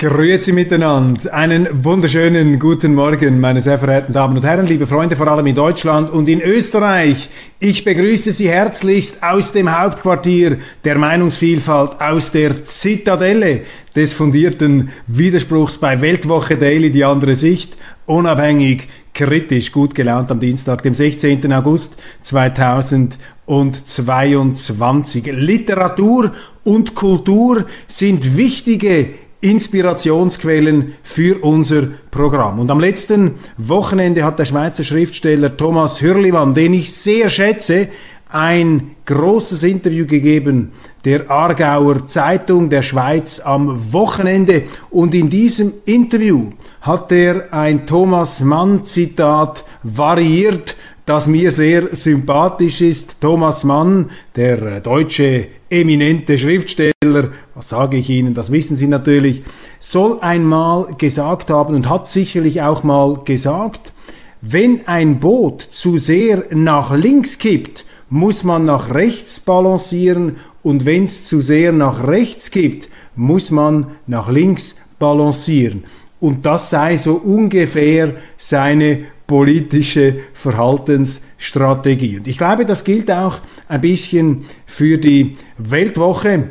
Grüezi miteinander. Einen wunderschönen guten Morgen, meine sehr verehrten Damen und Herren, liebe Freunde, vor allem in Deutschland und in Österreich. Ich begrüße Sie herzlichst aus dem Hauptquartier der Meinungsvielfalt, aus der Zitadelle des fundierten Widerspruchs bei Weltwoche Daily, die andere Sicht, unabhängig, kritisch, gut gelaunt am Dienstag, dem 16. August 2022. Literatur und Kultur sind wichtige Inspirationsquellen für unser Programm. Und am letzten Wochenende hat der Schweizer Schriftsteller Thomas Hürlimann, den ich sehr schätze, ein großes Interview gegeben der Aargauer Zeitung der Schweiz am Wochenende. Und in diesem Interview hat er ein Thomas Mann Zitat variiert das mir sehr sympathisch ist. Thomas Mann, der äh, deutsche eminente Schriftsteller, was sage ich Ihnen, das wissen Sie natürlich, soll einmal gesagt haben und hat sicherlich auch mal gesagt, wenn ein Boot zu sehr nach links kippt, muss man nach rechts balancieren und wenn es zu sehr nach rechts kippt, muss man nach links balancieren. Und das sei so ungefähr seine politische Verhaltensstrategie. Und ich glaube, das gilt auch ein bisschen für die Weltwoche.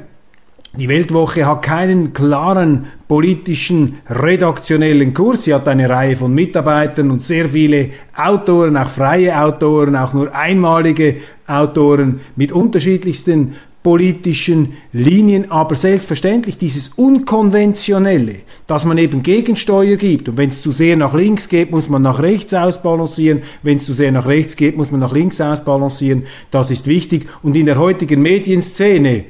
Die Weltwoche hat keinen klaren politischen redaktionellen Kurs. Sie hat eine Reihe von Mitarbeitern und sehr viele Autoren, auch freie Autoren, auch nur einmalige Autoren mit unterschiedlichsten politischen Linien, aber selbstverständlich dieses Unkonventionelle, dass man eben Gegensteuer gibt. Und wenn es zu sehr nach links geht, muss man nach rechts ausbalancieren, wenn es zu sehr nach rechts geht, muss man nach links ausbalancieren, das ist wichtig. Und in der heutigen Medienszene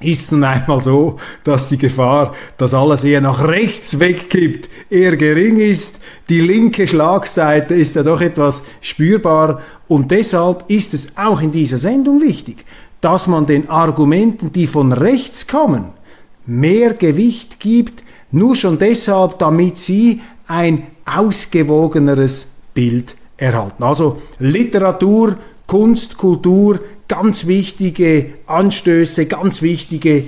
ist es nun einmal so, dass die Gefahr, dass alles eher nach rechts wegkippt, eher gering ist. Die linke Schlagseite ist ja doch etwas spürbar. Und deshalb ist es auch in dieser Sendung wichtig, dass man den Argumenten, die von rechts kommen, mehr Gewicht gibt, nur schon deshalb, damit sie ein ausgewogeneres Bild erhalten. Also Literatur, Kunst, Kultur, ganz wichtige Anstöße, ganz wichtige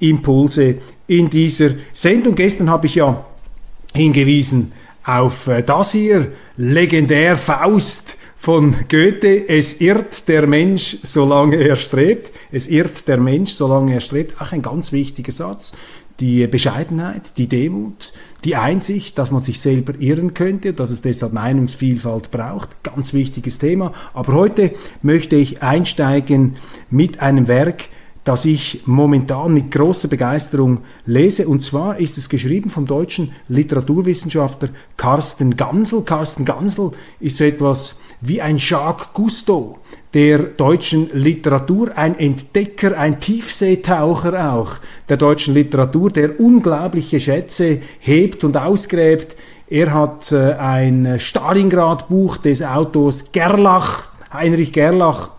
Impulse in dieser Sendung. Gestern habe ich ja hingewiesen auf äh, das hier, legendär Faust von Goethe, es irrt der Mensch, solange er strebt. Es irrt der Mensch, solange er strebt. Ach, ein ganz wichtiger Satz. Die Bescheidenheit, die Demut, die Einsicht, dass man sich selber irren könnte, dass es deshalb Meinungsvielfalt braucht. Ganz wichtiges Thema. Aber heute möchte ich einsteigen mit einem Werk, das ich momentan mit großer Begeisterung lese. Und zwar ist es geschrieben vom deutschen Literaturwissenschaftler Carsten Gansel. Carsten Gansel ist so etwas wie ein Jacques Cousteau der deutschen Literatur, ein Entdecker, ein Tiefseetaucher auch der deutschen Literatur, der unglaubliche Schätze hebt und ausgräbt. Er hat äh, ein Stalingrad-Buch des Autors Gerlach, Heinrich Gerlach,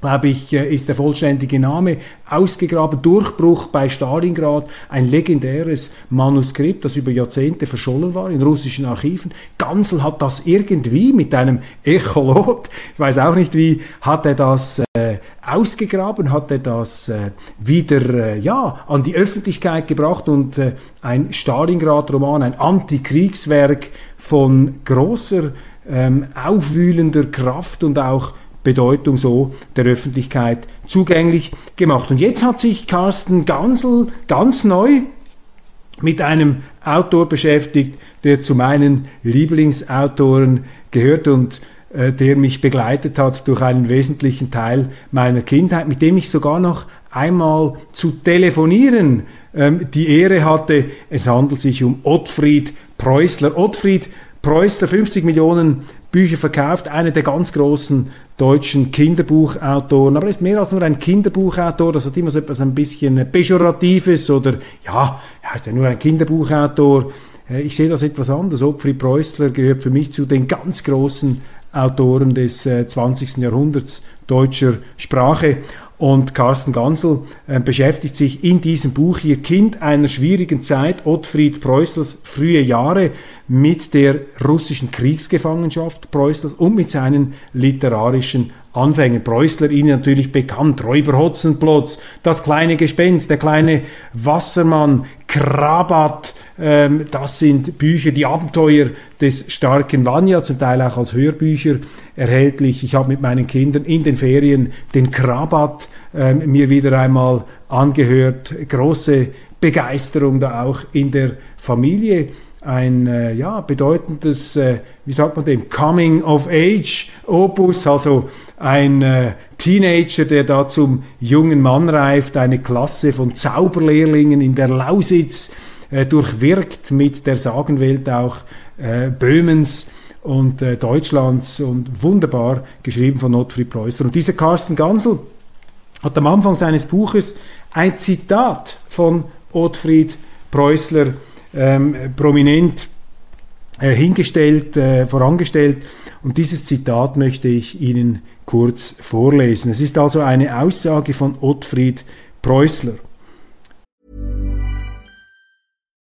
glaube ich, äh, ist der vollständige Name, ausgegraben, Durchbruch bei Stalingrad, ein legendäres Manuskript, das über Jahrzehnte verschollen war in russischen Archiven. Gansel hat das irgendwie mit einem Echolot, ich weiß auch nicht wie, hat er das äh, ausgegraben, hat er das äh, wieder äh, ja, an die Öffentlichkeit gebracht und äh, ein Stalingrad-Roman, ein Antikriegswerk von großer, ähm, aufwühlender Kraft und auch Bedeutung so der Öffentlichkeit zugänglich gemacht. Und jetzt hat sich Carsten Gansel ganz neu mit einem Autor beschäftigt, der zu meinen Lieblingsautoren gehört und äh, der mich begleitet hat durch einen wesentlichen Teil meiner Kindheit, mit dem ich sogar noch einmal zu telefonieren ähm, die Ehre hatte. Es handelt sich um Ottfried Preußler. Ottfried Preußler, 50 Millionen Bücher verkauft, einer der ganz großen deutschen Kinderbuchautoren, aber er ist mehr als nur ein Kinderbuchautor, das hat immer so etwas ein bisschen Pejoratives oder ja, er ist ja nur ein Kinderbuchautor. Äh, ich sehe das etwas anders. Ottfried Preußler gehört für mich zu den ganz großen Autoren des 20. Äh, Jahrhunderts deutscher Sprache. Und Carsten Gansel äh, beschäftigt sich in diesem Buch hier Kind einer schwierigen Zeit, Ottfried Preußels frühe Jahre, mit der russischen Kriegsgefangenschaft Preußels und mit seinen literarischen Anfängen. Preußler Ihnen natürlich bekannt, Räuber Hotzenplotz, das kleine Gespenst, der kleine Wassermann, Krabat, Ähm, das sind Bücher, die Abenteuer des starken Vanya, zum Teil auch als Hörbücher erhältlich. Ich habe mit meinen Kindern in den Ferien den Krabat ähm, mir wieder einmal angehört. Große Begeisterung da auch in der Familie ein äh, ja, bedeutendes, äh, wie sagt man dem, Coming of Age Opus, also ein äh, Teenager, der da zum jungen Mann reift, eine Klasse von Zauberlehrlingen in der Lausitz äh, durchwirkt mit der Sagenwelt auch äh, Böhmens und äh, Deutschlands und wunderbar geschrieben von Ottfried Preußler. Und dieser Carsten Gansel hat am Anfang seines Buches ein Zitat von Ottfried Preußler ähm, prominent äh, hingestellt, äh, vorangestellt. Und dieses Zitat möchte ich Ihnen kurz vorlesen. Es ist also eine Aussage von Ottfried Preußler.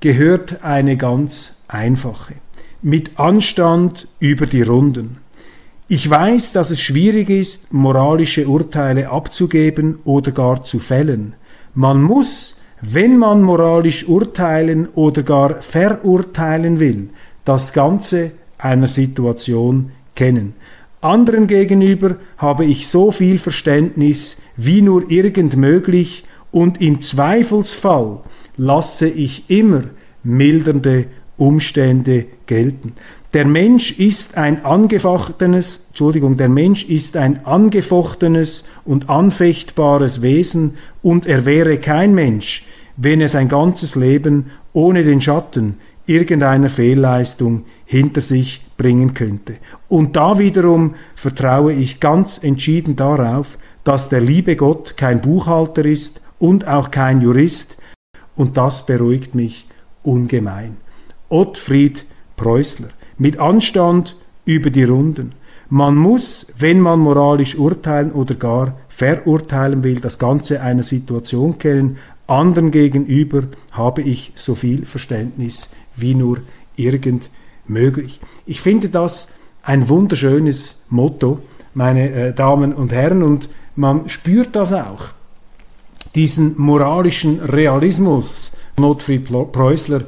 gehört eine ganz einfache. Mit Anstand über die Runden. Ich weiß, dass es schwierig ist, moralische Urteile abzugeben oder gar zu fällen. Man muss wenn man moralisch urteilen oder gar verurteilen will, das Ganze einer Situation kennen. Anderen gegenüber habe ich so viel Verständnis wie nur irgend möglich und im Zweifelsfall lasse ich immer mildernde Umstände gelten. Der Mensch ist ein angefochtenes, Entschuldigung, der Mensch ist ein angefochtenes und anfechtbares Wesen und er wäre kein Mensch, wenn er sein ganzes Leben ohne den Schatten irgendeiner Fehlleistung hinter sich bringen könnte. Und da wiederum vertraue ich ganz entschieden darauf, dass der liebe Gott kein Buchhalter ist und auch kein Jurist, und das beruhigt mich ungemein. Ottfried Preußler, mit Anstand über die Runden. Man muss, wenn man moralisch urteilen oder gar verurteilen will, das Ganze einer Situation kennen, anderen gegenüber habe ich so viel Verständnis wie nur irgend möglich. Ich finde das ein wunderschönes Motto, meine äh, Damen und Herren, und man spürt das auch. Diesen moralischen Realismus Notfried Preußler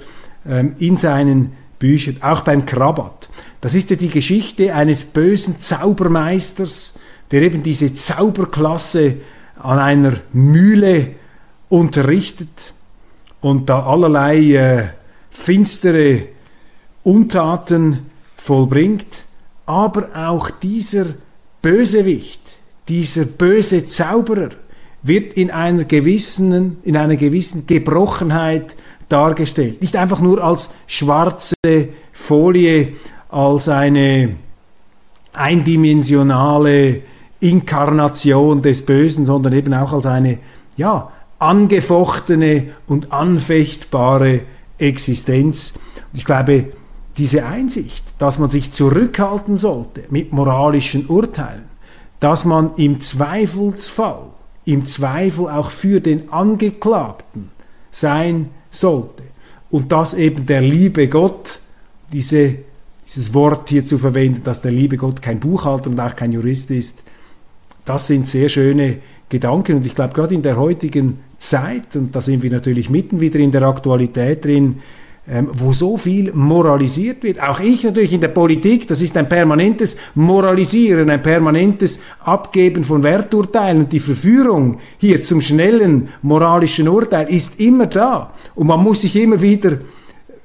ähm, in seinen Büchern, auch beim Krabat. Das ist ja die Geschichte eines bösen Zaubermeisters, der eben diese Zauberklasse an einer Mühle unterrichtet und da allerlei äh, finstere Untaten vollbringt, aber auch dieser Bösewicht, dieser böse Zauberer wird in einer gewissen, in einer gewissen Gebrochenheit dargestellt. Nicht einfach nur als schwarze Folie, als eine eindimensionale Inkarnation des Bösen, sondern eben auch als eine ja, angefochtene und anfechtbare Existenz. Und ich glaube, diese Einsicht, dass man sich zurückhalten sollte mit moralischen Urteilen, dass man im Zweifelsfall, im Zweifel auch für den Angeklagten sein sollte. Und dass eben der liebe Gott, diese, dieses Wort hier zu verwenden, dass der liebe Gott kein Buchhalter und auch kein Jurist ist, das sind sehr schöne Gedanken. Und ich glaube gerade in der heutigen Zeit, und da sind wir natürlich mitten wieder in der Aktualität drin, ähm, wo so viel moralisiert wird. Auch ich natürlich in der Politik, das ist ein permanentes Moralisieren, ein permanentes Abgeben von Werturteilen. Und die Verführung hier zum schnellen moralischen Urteil ist immer da. Und man muss sich immer wieder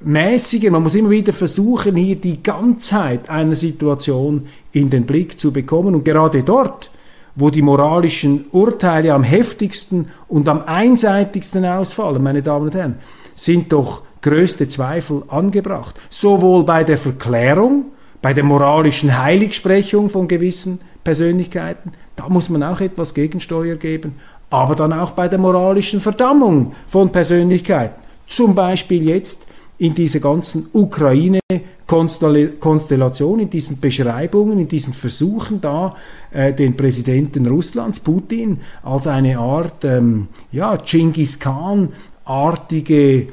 mäßigen, man muss immer wieder versuchen, hier die Ganzheit einer Situation in den Blick zu bekommen. Und gerade dort, wo die moralischen Urteile am heftigsten und am einseitigsten ausfallen, meine Damen und Herren, sind doch größte Zweifel angebracht. Sowohl bei der Verklärung, bei der moralischen Heiligsprechung von gewissen Persönlichkeiten, da muss man auch etwas Gegensteuer geben, aber dann auch bei der moralischen Verdammung von Persönlichkeiten. Zum Beispiel jetzt in dieser ganzen Ukraine-Konstellation, in diesen Beschreibungen, in diesen Versuchen da, äh, den Präsidenten Russlands, Putin, als eine Art, ähm, ja, Genghis Khan-artige,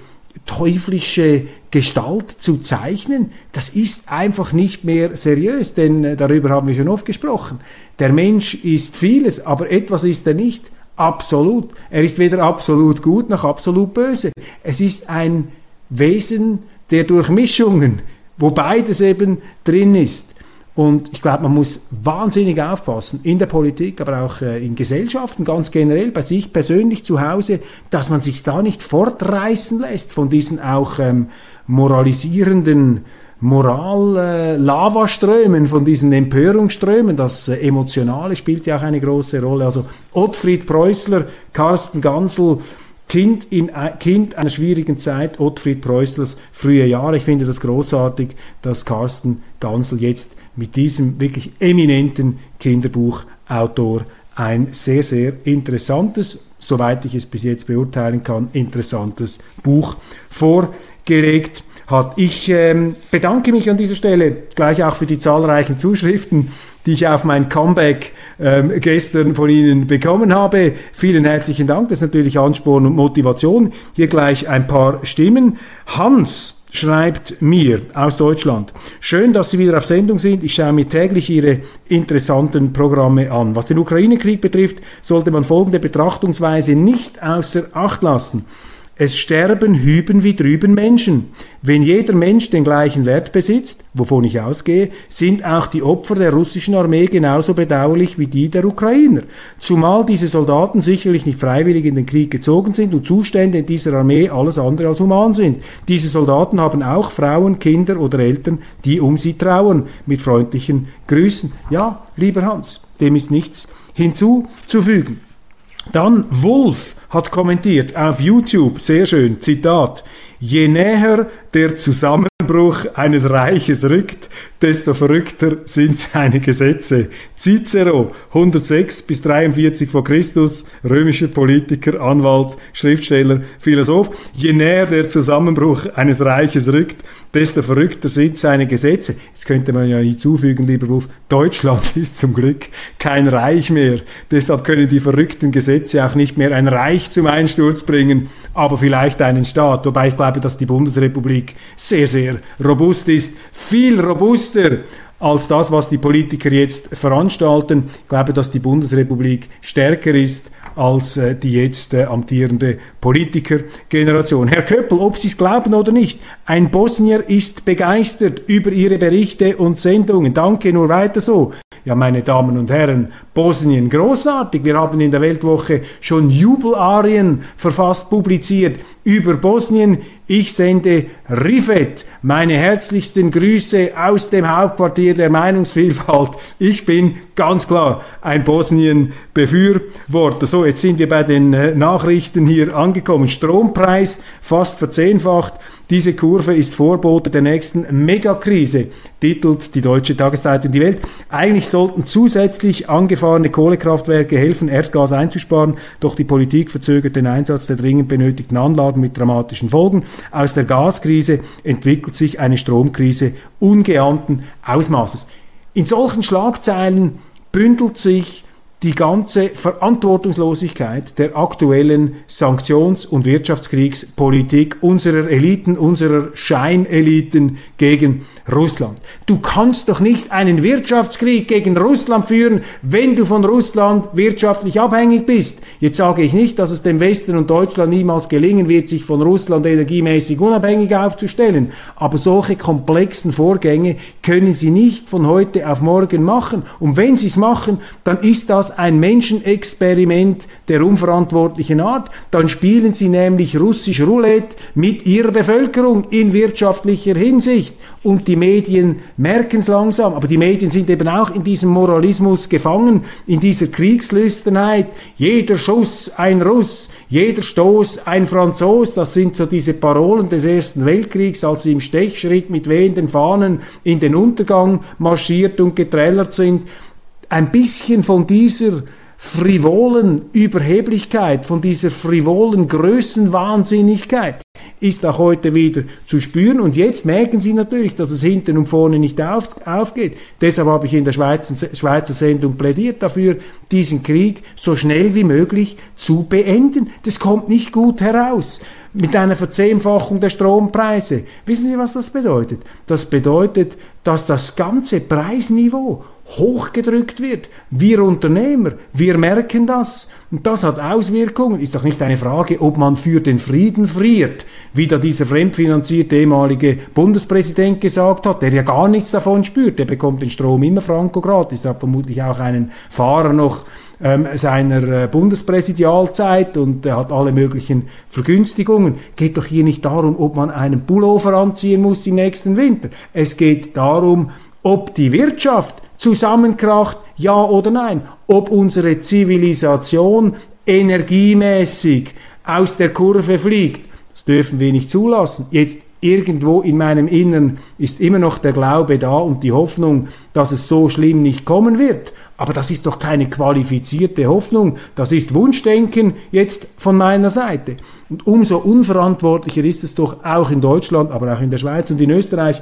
teuflische Gestalt zu zeichnen, das ist einfach nicht mehr seriös, denn äh, darüber haben wir schon oft gesprochen. Der Mensch ist vieles, aber etwas ist er nicht. Absolut. Er ist weder absolut gut noch absolut böse. Es ist ein Wesen der Durchmischungen, wo beides eben drin ist. Und ich glaube, man muss wahnsinnig aufpassen, in der Politik, aber auch äh, in Gesellschaften ganz generell, bei sich persönlich zu Hause, dass man sich da nicht fortreißen lässt von diesen auch ähm, moralisierenden Moral-Lavaströmen, äh, von diesen Empörungsströmen. Das äh, Emotionale spielt ja auch eine große Rolle. Also Ottfried Preußler, Carsten Gansel, Kind, in, kind einer schwierigen Zeit, Ottfried Preußlers frühe Jahre. Ich finde das großartig, dass Carsten Gansel jetzt mit diesem wirklich eminenten Kinderbuchautor ein sehr, sehr interessantes, soweit ich es bis jetzt beurteilen kann, interessantes Buch vorgelegt hat. Ich ähm, bedanke mich an dieser Stelle gleich auch für die zahlreichen Zuschriften, die ich auf mein Comeback ähm, gestern von Ihnen bekommen habe. Vielen herzlichen Dank. Das ist natürlich Ansporn und Motivation. Hier gleich ein paar Stimmen. Hans schreibt mir aus Deutschland. Schön, dass Sie wieder auf Sendung sind. Ich schaue mir täglich Ihre interessanten Programme an. Was den Ukraine-Krieg betrifft, sollte man folgende Betrachtungsweise nicht außer Acht lassen. Es sterben hüben wie drüben Menschen. Wenn jeder Mensch den gleichen Wert besitzt, wovon ich ausgehe, sind auch die Opfer der russischen Armee genauso bedauerlich wie die der Ukrainer. Zumal diese Soldaten sicherlich nicht freiwillig in den Krieg gezogen sind und Zustände in dieser Armee alles andere als human sind. Diese Soldaten haben auch Frauen, Kinder oder Eltern, die um sie trauern. Mit freundlichen Grüßen. Ja, lieber Hans, dem ist nichts hinzuzufügen. Dann Wolf hat kommentiert auf YouTube, sehr schön, Zitat, je näher der Zusammenbruch eines Reiches rückt, desto verrückter sind seine Gesetze. Cicero, 106 bis 43 vor Christus, römischer Politiker, Anwalt, Schriftsteller, Philosoph. Je näher der Zusammenbruch eines Reiches rückt, desto verrückter sind seine Gesetze. Jetzt könnte man ja hinzufügen, lieber Wolf, Deutschland ist zum Glück kein Reich mehr. Deshalb können die verrückten Gesetze auch nicht mehr ein Reich zum Einsturz bringen, aber vielleicht einen Staat. Wobei ich glaube, dass die Bundesrepublik sehr, sehr robust ist. Viel robuster als das, was die Politiker jetzt veranstalten. Ich glaube, dass die Bundesrepublik stärker ist als äh, die jetzt äh, amtierende Politikergeneration. Herr Köppel, ob Sie es glauben oder nicht, ein Bosnier ist begeistert über Ihre Berichte und Sendungen. Danke, nur weiter so. Ja, meine Damen und Herren, Bosnien großartig. Wir haben in der Weltwoche schon Jubelarien verfasst, publiziert über Bosnien. Ich sende Rifet meine herzlichsten Grüße aus dem Hauptquartier der Meinungsvielfalt. Ich bin ganz klar ein Bosnien-Befürworter. So, jetzt sind wir bei den äh, Nachrichten hier angekommen. Strompreis fast verzehnfacht. Diese Kurve ist Vorbote der nächsten Megakrise, titelt die deutsche Tageszeitung Die Welt. Eigentlich sollten zusätzlich angefahrene Kohlekraftwerke helfen, Erdgas einzusparen, doch die Politik verzögert den Einsatz der dringend benötigten Anlagen mit dramatischen Folgen. Aus der Gaskrise entwickelt sich eine Stromkrise ungeahnten Ausmaßes. In solchen Schlagzeilen bündelt sich die ganze Verantwortungslosigkeit der aktuellen Sanktions- und Wirtschaftskriegspolitik unserer Eliten, unserer Scheineliten gegen Russland. Du kannst doch nicht einen Wirtschaftskrieg gegen Russland führen, wenn du von Russland wirtschaftlich abhängig bist. Jetzt sage ich nicht, dass es dem Westen und Deutschland niemals gelingen wird, sich von Russland energiemäßig unabhängig aufzustellen, aber solche komplexen Vorgänge können sie nicht von heute auf morgen machen. Und wenn sie es machen, dann ist das ein Menschenexperiment der unverantwortlichen Art. Dann spielen sie nämlich russisch Roulette mit ihrer Bevölkerung in wirtschaftlicher Hinsicht und die Medien merken es langsam, aber die Medien sind eben auch in diesem Moralismus gefangen, in dieser Kriegslüsternheit. Jeder Schuss ein Russ, jeder Stoß ein Franzos, das sind so diese Parolen des Ersten Weltkriegs, als sie im Stechschritt mit wehenden Fahnen in den Untergang marschiert und getrellert sind. Ein bisschen von dieser frivolen Überheblichkeit, von dieser frivolen Größenwahnsinnigkeit ist auch heute wieder zu spüren. Und jetzt merken Sie natürlich, dass es hinten und vorne nicht auf, aufgeht. Deshalb habe ich in der Schweizer, Schweizer Sendung plädiert dafür, diesen Krieg so schnell wie möglich zu beenden. Das kommt nicht gut heraus mit einer Verzehnfachung der Strompreise. Wissen Sie, was das bedeutet? Das bedeutet, dass das ganze Preisniveau hochgedrückt wird. Wir Unternehmer, wir merken das. Und das hat Auswirkungen. Ist doch nicht eine Frage, ob man für den Frieden friert, wie da dieser fremdfinanzierte ehemalige Bundespräsident gesagt hat, der ja gar nichts davon spürt. Der bekommt den Strom immer franco gratis. Der hat vermutlich auch einen Fahrer noch ähm, seiner äh, Bundespräsidialzeit und er hat alle möglichen Vergünstigungen. Geht doch hier nicht darum, ob man einen Pullover anziehen muss im nächsten Winter. Es geht darum, ob die Wirtschaft zusammenkracht, ja oder nein. Ob unsere Zivilisation energiemäßig aus der Kurve fliegt. Das dürfen wir nicht zulassen. Jetzt irgendwo in meinem Innern ist immer noch der Glaube da und die Hoffnung, dass es so schlimm nicht kommen wird. Aber das ist doch keine qualifizierte Hoffnung, das ist Wunschdenken jetzt von meiner Seite. Und umso unverantwortlicher ist es doch auch in Deutschland, aber auch in der Schweiz und in Österreich,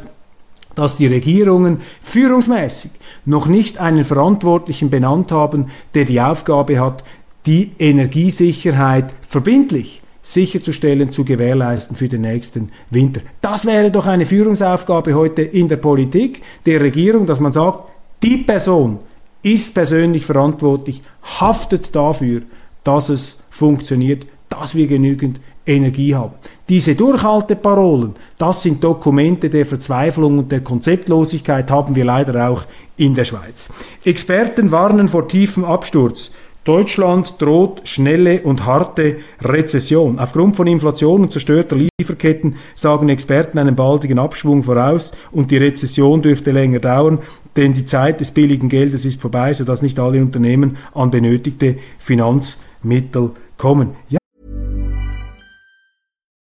dass die Regierungen führungsmäßig noch nicht einen Verantwortlichen benannt haben, der die Aufgabe hat, die Energiesicherheit verbindlich sicherzustellen, zu gewährleisten für den nächsten Winter. Das wäre doch eine Führungsaufgabe heute in der Politik, der Regierung, dass man sagt, die Person, ist persönlich verantwortlich, haftet dafür, dass es funktioniert, dass wir genügend Energie haben. Diese Durchhalteparolen, das sind Dokumente der Verzweiflung und der Konzeptlosigkeit, haben wir leider auch in der Schweiz. Experten warnen vor tiefem Absturz. Deutschland droht schnelle und harte Rezession. Aufgrund von Inflation und zerstörter Lieferketten sagen Experten einen baldigen Abschwung voraus und die Rezession dürfte länger dauern, denn die Zeit des billigen Geldes ist vorbei, sodass nicht alle Unternehmen an benötigte Finanzmittel kommen. Ja.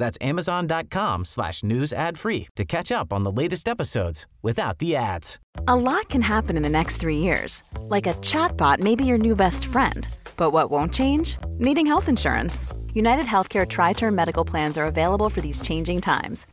That's amazon.com slash news ad free to catch up on the latest episodes without the ads. A lot can happen in the next three years. Like a chatbot may be your new best friend. But what won't change? Needing health insurance. United Healthcare Tri Term Medical Plans are available for these changing times.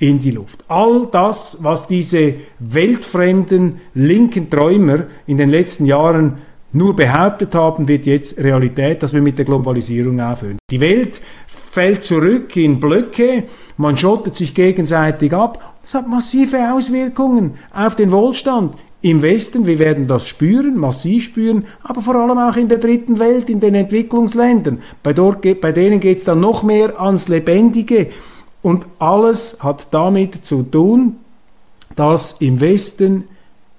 in die Luft. All das, was diese weltfremden linken Träumer in den letzten Jahren nur behauptet haben, wird jetzt Realität, dass wir mit der Globalisierung aufhören. Die Welt fällt zurück in Blöcke, man schottet sich gegenseitig ab. Das hat massive Auswirkungen auf den Wohlstand im Westen. Wir werden das spüren, massiv spüren, aber vor allem auch in der dritten Welt, in den Entwicklungsländern. Bei, dort, bei denen geht es dann noch mehr ans Lebendige. Und alles hat damit zu tun, dass im Westen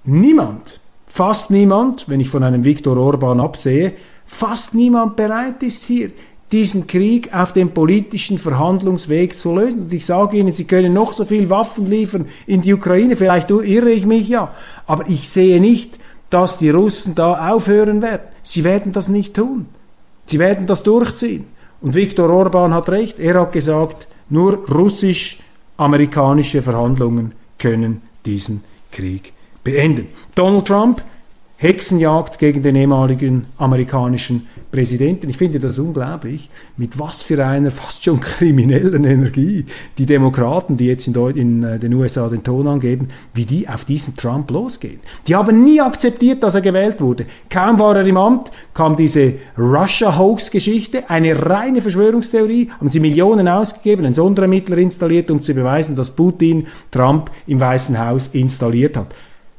niemand, fast niemand, wenn ich von einem Viktor Orban absehe, fast niemand bereit ist hier diesen Krieg auf dem politischen Verhandlungsweg zu lösen. Und ich sage Ihnen, Sie können noch so viel Waffen liefern in die Ukraine, vielleicht irre ich mich ja, aber ich sehe nicht, dass die Russen da aufhören werden. Sie werden das nicht tun. Sie werden das durchziehen. Und Viktor Orban hat recht, er hat gesagt, nur russisch-amerikanische Verhandlungen können diesen Krieg beenden. Donald Trump, Hexenjagd gegen den ehemaligen amerikanischen Präsidenten. Ich finde das unglaublich, mit was für einer fast schon kriminellen Energie die Demokraten, die jetzt in, in äh, den USA den Ton angeben, wie die auf diesen Trump losgehen. Die haben nie akzeptiert, dass er gewählt wurde. Kaum war er im Amt, kam diese Russia-Hoax-Geschichte, eine reine Verschwörungstheorie, haben sie Millionen ausgegeben, einen Sonderermittler installiert, um zu beweisen, dass Putin Trump im Weißen Haus installiert hat.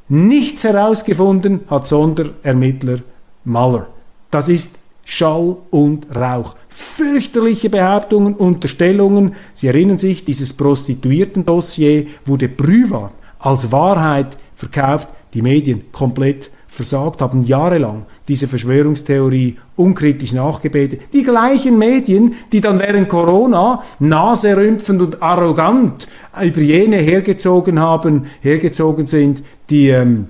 Nichts herausgefunden hat Sonderermittler Mueller. Das ist Schall und Rauch. Fürchterliche Behauptungen, Unterstellungen. Sie erinnern sich, dieses Prostituierten-Dossier wurde prüfbar als Wahrheit verkauft, die Medien komplett versagt, haben jahrelang diese Verschwörungstheorie unkritisch nachgebetet. Die gleichen Medien, die dann während Corona naserümpfend und arrogant über jene hergezogen haben, hergezogen sind, die ähm,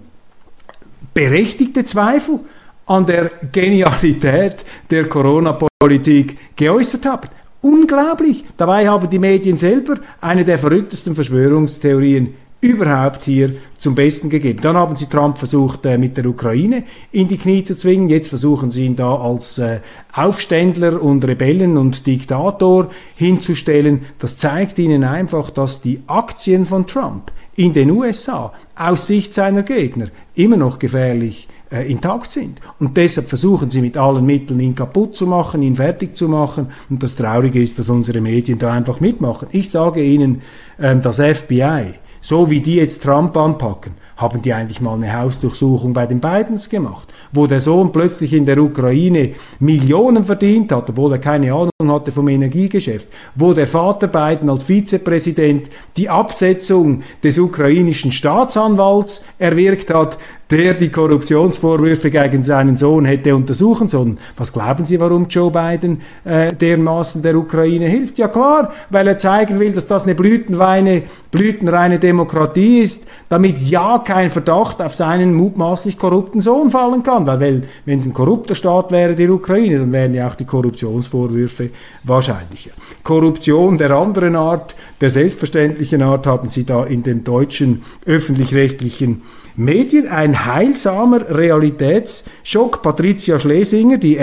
berechtigte Zweifel an der Genialität der Corona-Politik geäußert haben. Unglaublich! Dabei haben die Medien selber eine der verrücktesten Verschwörungstheorien überhaupt hier zum Besten gegeben. Dann haben sie Trump versucht, äh, mit der Ukraine in die Knie zu zwingen. Jetzt versuchen sie ihn da als äh, Aufständler und Rebellen und Diktator hinzustellen. Das zeigt ihnen einfach, dass die Aktien von Trump in den USA aus Sicht seiner Gegner immer noch gefährlich äh, intakt sind. Und deshalb versuchen sie mit allen Mitteln, ihn kaputt zu machen, ihn fertig zu machen. Und das Traurige ist, dass unsere Medien da einfach mitmachen. Ich sage Ihnen, ähm, das FBI, so wie die jetzt Trump anpacken, haben die eigentlich mal eine Hausdurchsuchung bei den Bidens gemacht, wo der Sohn plötzlich in der Ukraine Millionen verdient hat, obwohl er keine Ahnung hatte vom Energiegeschäft, wo der Vater Biden als Vizepräsident die Absetzung des ukrainischen Staatsanwalts erwirkt hat, der die Korruptionsvorwürfe gegen seinen Sohn hätte untersuchen sollen. Was glauben Sie, warum Joe Biden äh, dermaßen der Ukraine hilft? Ja klar, weil er zeigen will, dass das eine blütenreine, blütenreine Demokratie ist, damit ja kein Verdacht auf seinen mutmaßlich korrupten Sohn fallen kann. Weil wenn es ein korrupter Staat wäre, die Ukraine, dann wären ja auch die Korruptionsvorwürfe wahrscheinlicher. Korruption der anderen Art, der selbstverständlichen Art, haben Sie da in den deutschen öffentlich-rechtlichen Medien ein heilsamer Realitätsschock. Patricia Schlesinger, die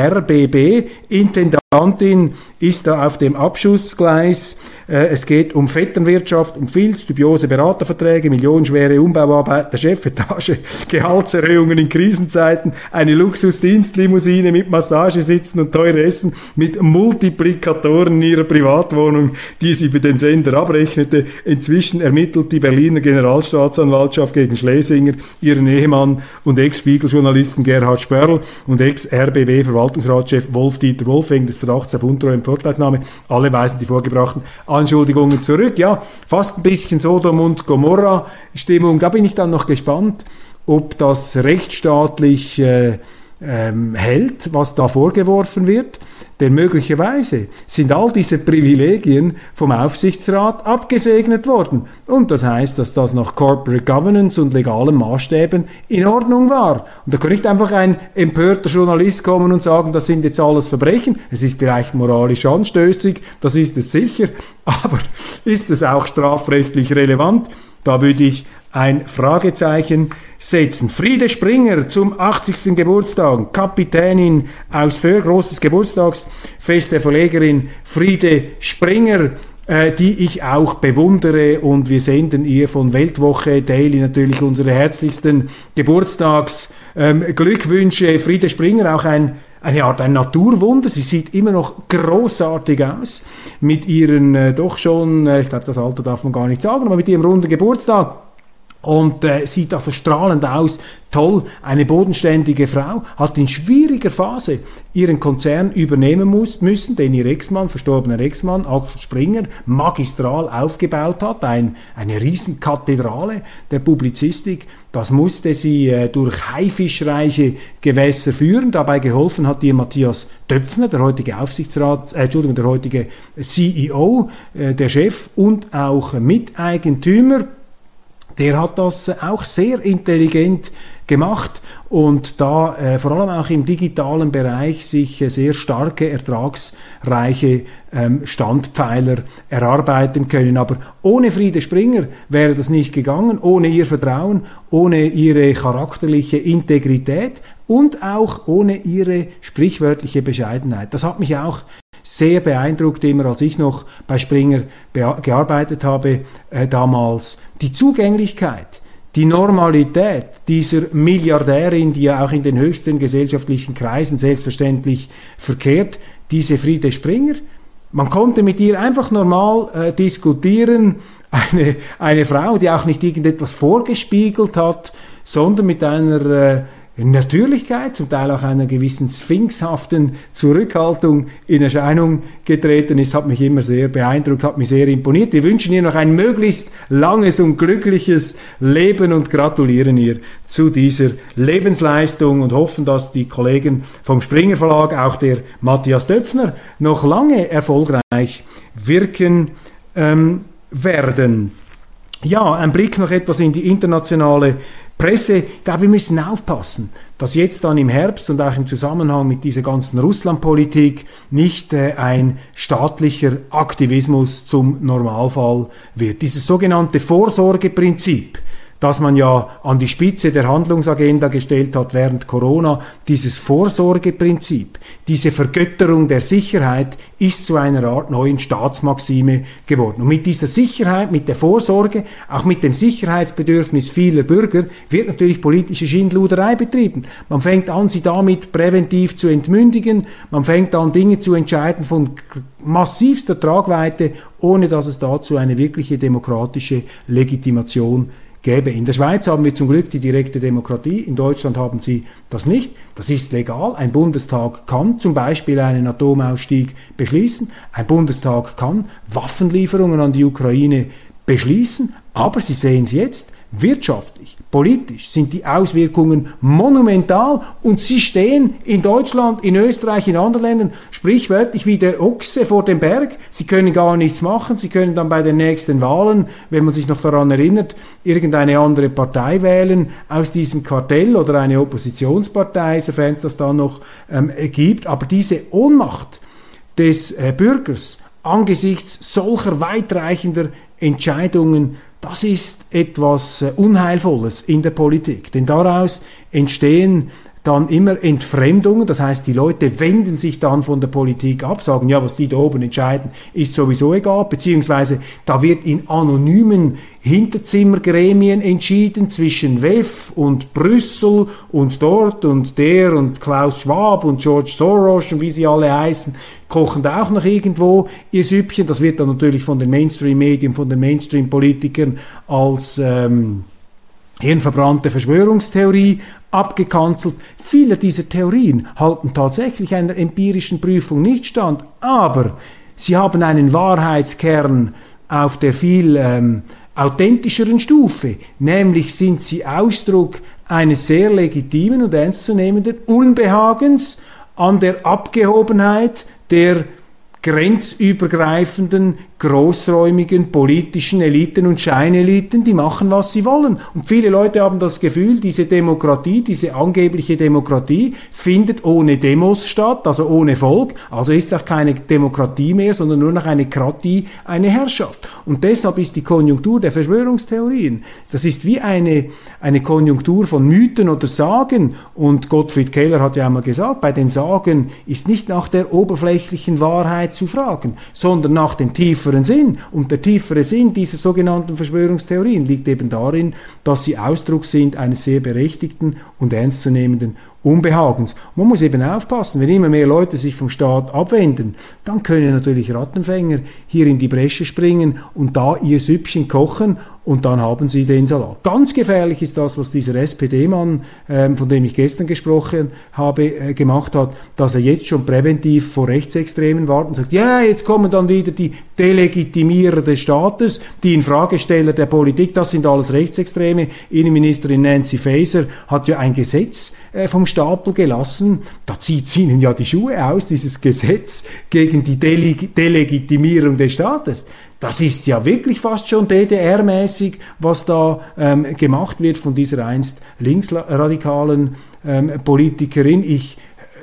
RBB-Intendantin, ist da auf dem Abschussgleis. Äh, es geht um Vetternwirtschaft, um Filz, dubiose Beraterverträge, millionenschwere Umbauarbeit der Chefetage, Gehaltserhöhungen in Krisenzeiten, eine Luxusdienstlimousine mit Massagesitzen und teure Essen mit Multiplikatoren in ihrer Privatwohnung, die sie über den Sender abrechnete. Inzwischen ermittelt die Berliner Generalstaatsanwaltschaft gegen Schlesinger, ihren Ehemann und Ex-Spiegel-Journalisten Gerhard Spörl und Ex-RBB-Verwaltungsratschef Wolf-Dieter Wolf wegen des Verdachts auf Untreue Vorteilsnahme. Alle weisen die vorgebrachten Anschuldigungen zurück. Ja, fast ein bisschen Sodom und Gomorra Stimmung. Da bin ich dann noch gespannt, ob das rechtsstaatlich äh, ähm, hält, was da vorgeworfen wird. Denn möglicherweise sind all diese Privilegien vom Aufsichtsrat abgesegnet worden. Und das heißt, dass das nach Corporate Governance und legalen Maßstäben in Ordnung war. Und da kann nicht einfach ein empörter Journalist kommen und sagen, das sind jetzt alles Verbrechen. Es ist vielleicht moralisch anstößig, das ist es sicher. Aber ist es auch strafrechtlich relevant? Da würde ich ein Fragezeichen setzen. Friede Springer zum 80. Geburtstag, Kapitänin aus Föhr, großes Geburtstagsfest der Verlegerin Friede Springer äh, die ich auch bewundere und wir senden ihr von Weltwoche Daily natürlich unsere herzlichsten Geburtstagsglückwünsche. Ähm, Friede Springer, auch ein eine Art ein Naturwunder. Sie sieht immer noch großartig aus mit ihren äh, doch schon, äh, ich glaube, das Alter darf man gar nicht sagen, aber mit ihrem runden Geburtstag und äh, sieht also strahlend aus, toll, eine bodenständige Frau, hat in schwieriger Phase ihren Konzern übernehmen muss, müssen, den ihr Ex-Mann, verstorbener Ex-Mann, Axel Springer, magistral aufgebaut hat, ein, eine Riesenkathedrale der Publizistik. Das musste sie äh, durch haifischreiche Gewässer führen. Dabei geholfen hat ihr Matthias Döpfner, der heutige Aufsichtsrat, äh, Entschuldigung, der heutige CEO, äh, der Chef und auch Miteigentümer der hat das auch sehr intelligent gemacht und da äh, vor allem auch im digitalen Bereich sich äh, sehr starke, ertragsreiche ähm, Standpfeiler erarbeiten können. Aber ohne Friede Springer wäre das nicht gegangen, ohne ihr Vertrauen, ohne ihre charakterliche Integrität und auch ohne ihre sprichwörtliche Bescheidenheit. Das hat mich auch sehr beeindruckt, immer als ich noch bei Springer gearbeitet habe äh, damals. Die Zugänglichkeit, die Normalität dieser Milliardärin, die ja auch in den höchsten gesellschaftlichen Kreisen selbstverständlich verkehrt, diese Friede Springer. Man konnte mit ihr einfach normal äh, diskutieren. Eine, eine Frau, die auch nicht irgendetwas vorgespiegelt hat, sondern mit einer äh, Natürlichkeit, zum Teil auch einer gewissen sphinxhaften Zurückhaltung in Erscheinung getreten ist, hat mich immer sehr beeindruckt, hat mich sehr imponiert. Wir wünschen ihr noch ein möglichst langes und glückliches Leben und gratulieren ihr zu dieser Lebensleistung und hoffen, dass die Kollegen vom Springer Verlag, auch der Matthias Döpfner, noch lange erfolgreich wirken ähm, werden. Ja, ein Blick noch etwas in die internationale Presse, ich glaube, wir müssen aufpassen, dass jetzt dann im Herbst und auch im Zusammenhang mit dieser ganzen Russlandpolitik nicht äh, ein staatlicher Aktivismus zum Normalfall wird. Dieses sogenannte Vorsorgeprinzip, das man ja an die Spitze der Handlungsagenda gestellt hat während Corona, dieses Vorsorgeprinzip, diese Vergötterung der Sicherheit ist zu einer Art neuen Staatsmaxime geworden. Und mit dieser Sicherheit, mit der Vorsorge, auch mit dem Sicherheitsbedürfnis vieler Bürger wird natürlich politische Schindluderei betrieben. Man fängt an, sie damit präventiv zu entmündigen, man fängt an, Dinge zu entscheiden von massivster Tragweite, ohne dass es dazu eine wirkliche demokratische Legitimation gäbe. In der Schweiz haben wir zum Glück die direkte Demokratie, in Deutschland haben sie das nicht. Das ist legal. Ein Bundestag kann zum Beispiel einen Atomausstieg beschließen. Ein Bundestag kann Waffenlieferungen an die Ukraine beschließen. Aber Sie sehen es jetzt, wirtschaftlich, politisch sind die Auswirkungen monumental und sie stehen in Deutschland, in Österreich, in anderen Ländern sprichwörtlich wie der Ochse vor dem Berg. Sie können gar nichts machen, sie können dann bei den nächsten Wahlen, wenn man sich noch daran erinnert, irgendeine andere Partei wählen aus diesem Kartell oder eine Oppositionspartei, sofern es das dann noch ähm, gibt. Aber diese Ohnmacht des äh, Bürgers angesichts solcher weitreichender Entscheidungen das ist etwas äh, Unheilvolles in der Politik, denn daraus entstehen dann immer Entfremdungen, das heißt, die Leute wenden sich dann von der Politik ab, sagen, ja, was die da oben entscheiden, ist sowieso egal, beziehungsweise da wird in anonymen Hinterzimmergremien entschieden zwischen WEF und Brüssel und dort und der und Klaus Schwab und George Soros und wie sie alle heißen, kochen da auch noch irgendwo ihr Süppchen. Das wird dann natürlich von den Mainstream-Medien, von den Mainstream-Politikern als ähm, hirnverbrannte Verschwörungstheorie abgekanzelt. Viele dieser Theorien halten tatsächlich einer empirischen Prüfung nicht stand, aber sie haben einen Wahrheitskern auf der viel ähm, authentischeren Stufe, nämlich sind sie Ausdruck eines sehr legitimen und ernstzunehmenden Unbehagens an der Abgehobenheit der grenzübergreifenden großräumigen politischen Eliten und Scheineliten, die machen, was sie wollen. Und viele Leute haben das Gefühl, diese Demokratie, diese angebliche Demokratie findet ohne Demos statt, also ohne Volk. Also ist es auch keine Demokratie mehr, sondern nur noch eine Kratie, eine Herrschaft. Und deshalb ist die Konjunktur der Verschwörungstheorien, das ist wie eine, eine Konjunktur von Mythen oder Sagen. Und Gottfried Keller hat ja einmal gesagt, bei den Sagen ist nicht nach der oberflächlichen Wahrheit zu fragen, sondern nach dem tiefen tieferen Sinn. Und der tiefere Sinn dieser sogenannten Verschwörungstheorien liegt eben darin, dass sie Ausdruck sind eines sehr berechtigten und ernstzunehmenden Unbehagens. Man muss eben aufpassen, wenn immer mehr Leute sich vom Staat abwenden, dann können natürlich Rattenfänger hier in die Bresche springen und da ihr Süppchen kochen und dann haben sie den Salat. Ganz gefährlich ist das, was dieser SPD-Mann, ähm, von dem ich gestern gesprochen habe, äh, gemacht hat, dass er jetzt schon präventiv vor Rechtsextremen wartet und sagt, ja, jetzt kommen dann wieder die Delegitimierer des Staates, die Infragesteller der Politik, das sind alles Rechtsextreme. Innenministerin Nancy Faeser hat ja ein Gesetz äh, vom Stapel gelassen, da zieht sie ihnen ja die Schuhe aus, dieses Gesetz gegen die Deleg Delegitimierung des Staates. Das ist ja wirklich fast schon DDR-mäßig, was da ähm, gemacht wird von dieser einst linksradikalen ähm, Politikerin. Ich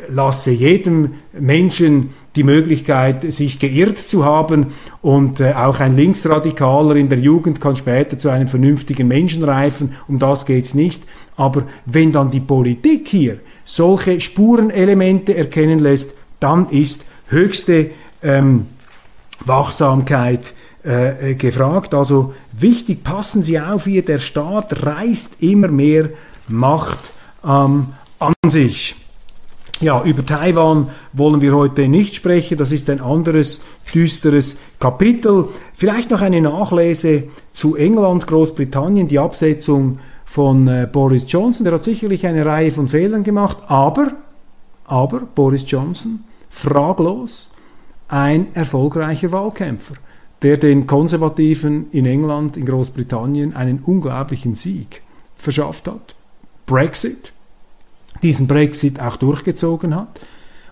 lasse jedem Menschen die Möglichkeit, sich geirrt zu haben und äh, auch ein Linksradikaler in der Jugend kann später zu einem vernünftigen Menschen reifen, um das geht's nicht. Aber wenn dann die Politik hier solche Spurenelemente erkennen lässt, dann ist höchste ähm, Wachsamkeit äh, äh, gefragt. Also wichtig, passen Sie auf hier, der Staat reißt immer mehr Macht ähm, an sich. Ja, über Taiwan wollen wir heute nicht sprechen, das ist ein anderes düsteres Kapitel. Vielleicht noch eine Nachlese zu England, Großbritannien, die Absetzung von äh, Boris Johnson. Der hat sicherlich eine Reihe von Fehlern gemacht, aber, aber Boris Johnson, fraglos ein erfolgreicher Wahlkämpfer, der den Konservativen in England, in Großbritannien einen unglaublichen Sieg verschafft hat. Brexit, diesen Brexit auch durchgezogen hat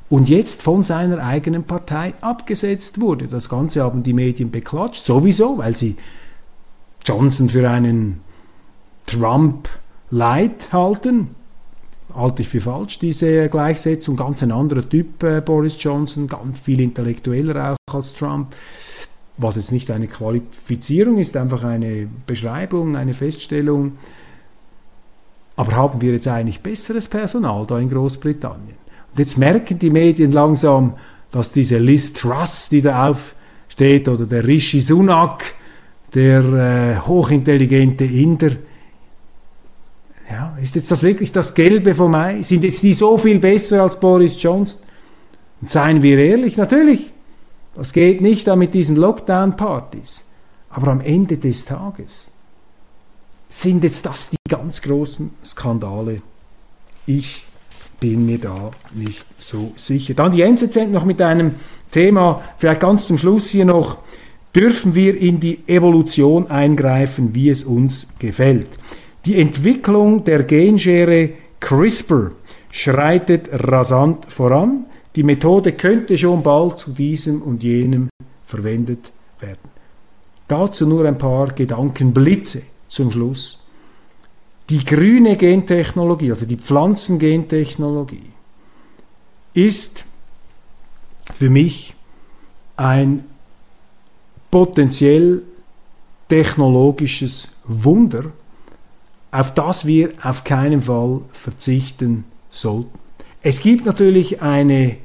und jetzt von seiner eigenen Partei abgesetzt wurde. Das Ganze haben die Medien beklatscht, sowieso, weil sie Johnson für einen Trump Light halten. Halte ich für falsch, diese Gleichsetzung. Ganz ein anderer Typ, äh, Boris Johnson, ganz viel intellektueller auch als Trump. Was jetzt nicht eine Qualifizierung ist, einfach eine Beschreibung, eine Feststellung. Aber haben wir jetzt eigentlich besseres Personal da in Großbritannien? Und jetzt merken die Medien langsam, dass diese Liz Truss, die da aufsteht, oder der Rishi Sunak, der äh, hochintelligente Inder, ja, ist jetzt das wirklich das Gelbe vom Ei? Sind jetzt die so viel besser als Boris Johnson? Und seien wir ehrlich, natürlich, das geht nicht da mit diesen Lockdown-Partys. Aber am Ende des Tages sind jetzt das die ganz großen Skandale. Ich bin mir da nicht so sicher. Dann die NZZ noch mit einem Thema, vielleicht ganz zum Schluss hier noch, dürfen wir in die Evolution eingreifen, wie es uns gefällt. Die Entwicklung der Genschere CRISPR schreitet rasant voran. Die Methode könnte schon bald zu diesem und jenem verwendet werden. Dazu nur ein paar Gedankenblitze zum Schluss. Die grüne Gentechnologie, also die Pflanzengentechnologie, ist für mich ein potenziell technologisches Wunder, auf das wir auf keinen Fall verzichten sollten. Es gibt natürlich eine,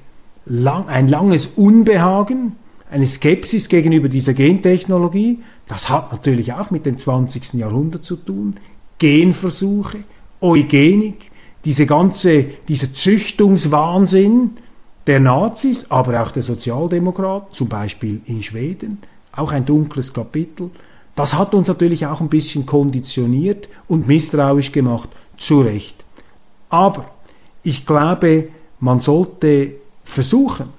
ein langes Unbehagen, eine Skepsis gegenüber dieser Gentechnologie. Das hat natürlich auch mit dem 20. Jahrhundert zu tun. Genversuche, Eugenik, diese ganze, dieser Züchtungswahnsinn der Nazis, aber auch der Sozialdemokraten, zum Beispiel in Schweden, auch ein dunkles Kapitel. Das hat uns natürlich auch ein bisschen konditioniert und misstrauisch gemacht, zu Recht. Aber ich glaube, man sollte versuchen,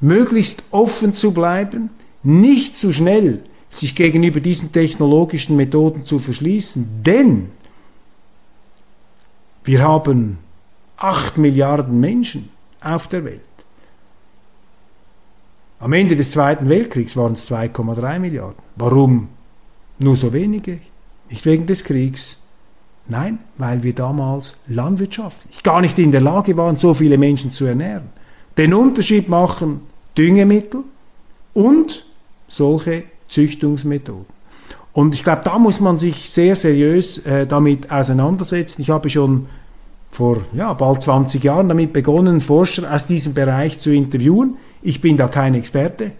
möglichst offen zu bleiben, nicht zu schnell sich gegenüber diesen technologischen Methoden zu verschließen, denn wir haben 8 Milliarden Menschen auf der Welt. Am Ende des Zweiten Weltkriegs waren es 2,3 Milliarden. Warum nur so wenige? Nicht wegen des Kriegs. Nein, weil wir damals landwirtschaftlich gar nicht in der Lage waren, so viele Menschen zu ernähren. Den Unterschied machen Düngemittel und solche Züchtungsmethoden. Und ich glaube, da muss man sich sehr seriös äh, damit auseinandersetzen. Ich habe schon vor ja, bald 20 Jahren damit begonnen, Forscher aus diesem Bereich zu interviewen. Ich bin da kein Experte,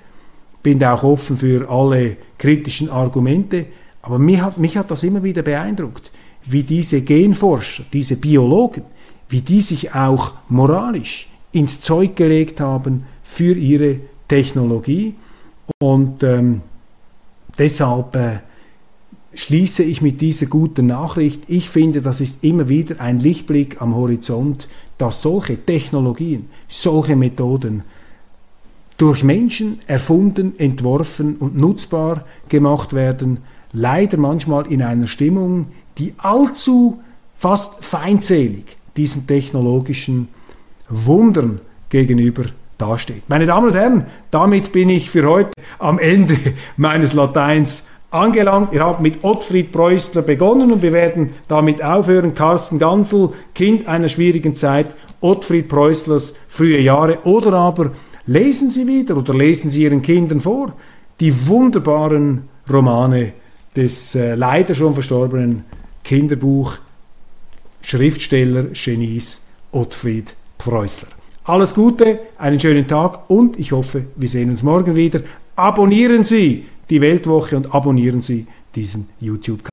bin da auch offen für alle kritischen Argumente, aber mich hat, mich hat das immer wieder beeindruckt, wie diese Genforscher, diese Biologen, wie die sich auch moralisch ins Zeug gelegt haben für ihre Technologie. Und ähm, deshalb äh, schließe ich mit dieser guten Nachricht. Ich finde, das ist immer wieder ein Lichtblick am Horizont, dass solche Technologien, solche Methoden durch Menschen erfunden, entworfen und nutzbar gemacht werden, leider manchmal in einer Stimmung, die allzu fast feindselig diesen technologischen Wundern gegenüber dasteht. Meine Damen und Herren, damit bin ich für heute am Ende meines Lateins angelangt. Wir haben mit Ottfried Preußler begonnen und wir werden damit aufhören. Carsten Gansel, Kind einer schwierigen Zeit, Ottfried Preußlers frühe Jahre oder aber lesen Sie wieder oder lesen Sie Ihren Kindern vor die wunderbaren Romane des äh, leider schon verstorbenen Kinderbuch Schriftsteller Genies Ottfried Preußler. Alles Gute, einen schönen Tag und ich hoffe, wir sehen uns morgen wieder. Abonnieren Sie die Weltwoche und abonnieren Sie diesen YouTube-Kanal.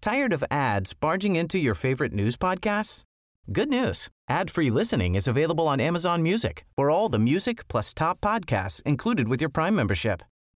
Tired of ads barging into your favorite news podcasts? Good news. Ad-free listening is available on Amazon Music for all the music plus top podcasts included with your Prime membership.